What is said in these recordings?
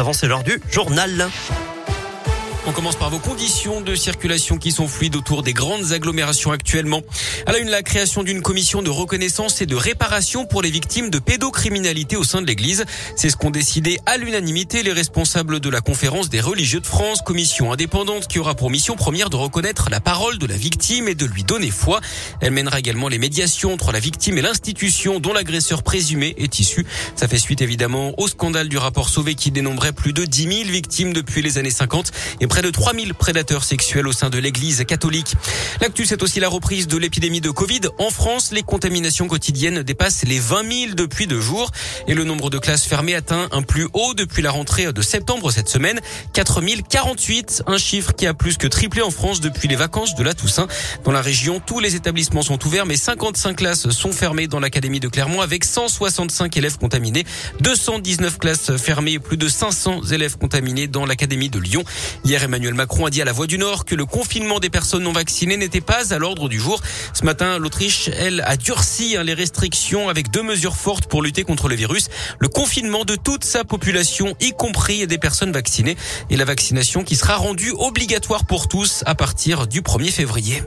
avant c'est l'heure du journal. On commence par vos conditions de circulation qui sont fluides autour des grandes agglomérations actuellement. À la une, la création d'une commission de reconnaissance et de réparation pour les victimes de pédocriminalité au sein de l'Église. C'est ce qu'ont décidé à l'unanimité les responsables de la conférence des religieux de France, commission indépendante qui aura pour mission première de reconnaître la parole de la victime et de lui donner foi. Elle mènera également les médiations entre la victime et l'institution dont l'agresseur présumé est issu. Ça fait suite évidemment au scandale du rapport Sauvé qui dénombrait plus de 10 000 victimes depuis les années 50 et près de 3000 prédateurs sexuels au sein de l'église catholique. L'actu, c'est aussi la reprise de l'épidémie de Covid. En France, les contaminations quotidiennes dépassent les 20 000 depuis deux jours et le nombre de classes fermées atteint un plus haut depuis la rentrée de septembre cette semaine. 4048, un chiffre qui a plus que triplé en France depuis les vacances de la Toussaint. Dans la région, tous les établissements sont ouverts, mais 55 classes sont fermées dans l'académie de Clermont avec 165 élèves contaminés, 219 classes fermées et plus de 500 élèves contaminés dans l'académie de Lyon. Emmanuel Macron a dit à la Voix du Nord que le confinement des personnes non vaccinées n'était pas à l'ordre du jour. Ce matin, l'Autriche, elle, a durci hein, les restrictions avec deux mesures fortes pour lutter contre le virus. Le confinement de toute sa population, y compris des personnes vaccinées, et la vaccination qui sera rendue obligatoire pour tous à partir du 1er février.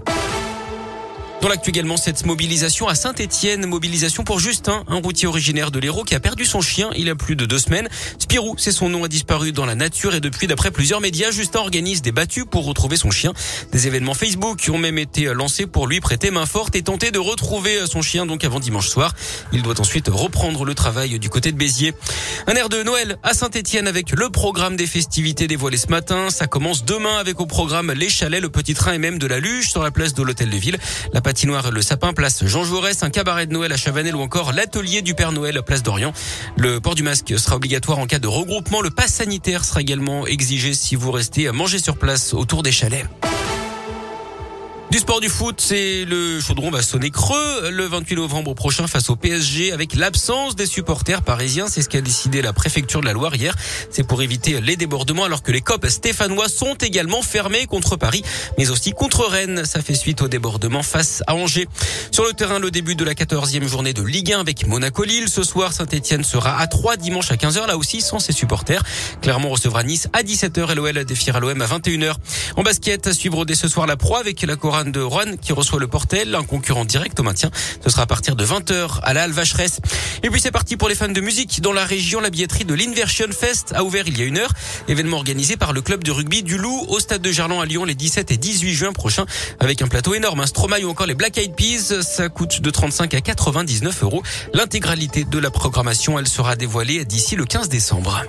Dans l'actu également, cette mobilisation à Saint-Etienne, mobilisation pour Justin, un routier originaire de l'Hérault qui a perdu son chien il y a plus de deux semaines. Spirou, c'est son nom, a disparu dans la nature et depuis, d'après plusieurs médias, Justin organise des battues pour retrouver son chien. Des événements Facebook ont même été lancés pour lui prêter main forte et tenter de retrouver son chien donc avant dimanche soir. Il doit ensuite reprendre le travail du côté de Béziers. Un air de Noël à Saint-Etienne avec le programme des festivités dévoilé ce matin. Ça commence demain avec au programme les chalets, le petit train et même de la luge sur la place de l'hôtel de ville. La patinoire Le Sapin, place Jean Jaurès, un cabaret de Noël à Chavanel ou encore l'atelier du Père Noël, place d'Orient. Le port du masque sera obligatoire en cas de regroupement. Le pass sanitaire sera également exigé si vous restez à manger sur place autour des chalets. Du sport du foot, c'est le chaudron va sonner creux le 28 novembre prochain face au PSG avec l'absence des supporters parisiens. C'est ce qu'a décidé la préfecture de la Loire hier. C'est pour éviter les débordements alors que les copes stéphanois sont également fermés contre Paris, mais aussi contre Rennes. Ça fait suite au débordement face à Angers. Sur le terrain, le début de la 14e journée de Ligue 1 avec Monaco-Lille. Ce soir, Saint-Etienne sera à 3 dimanche à 15h, là aussi sans ses supporters. Clermont recevra Nice à 17h et l'OL défiera l'OM à 21h. En basket, à suivre dès ce soir la Pro avec la Cora de Rouen qui reçoit le Portel, un concurrent direct au maintien. Ce sera à partir de 20h à la Halle Vacheresse. Et puis c'est parti pour les fans de musique. Dans la région, la billetterie de l'Inversion Fest a ouvert il y a une heure. Événement organisé par le club de rugby du Loup au stade de Gerland à Lyon les 17 et 18 juin prochains avec un plateau énorme. Un Stromae ou encore les Black Eyed Peas. Ça coûte de 35 à 99 euros. L'intégralité de la programmation, elle sera dévoilée d'ici le 15 décembre.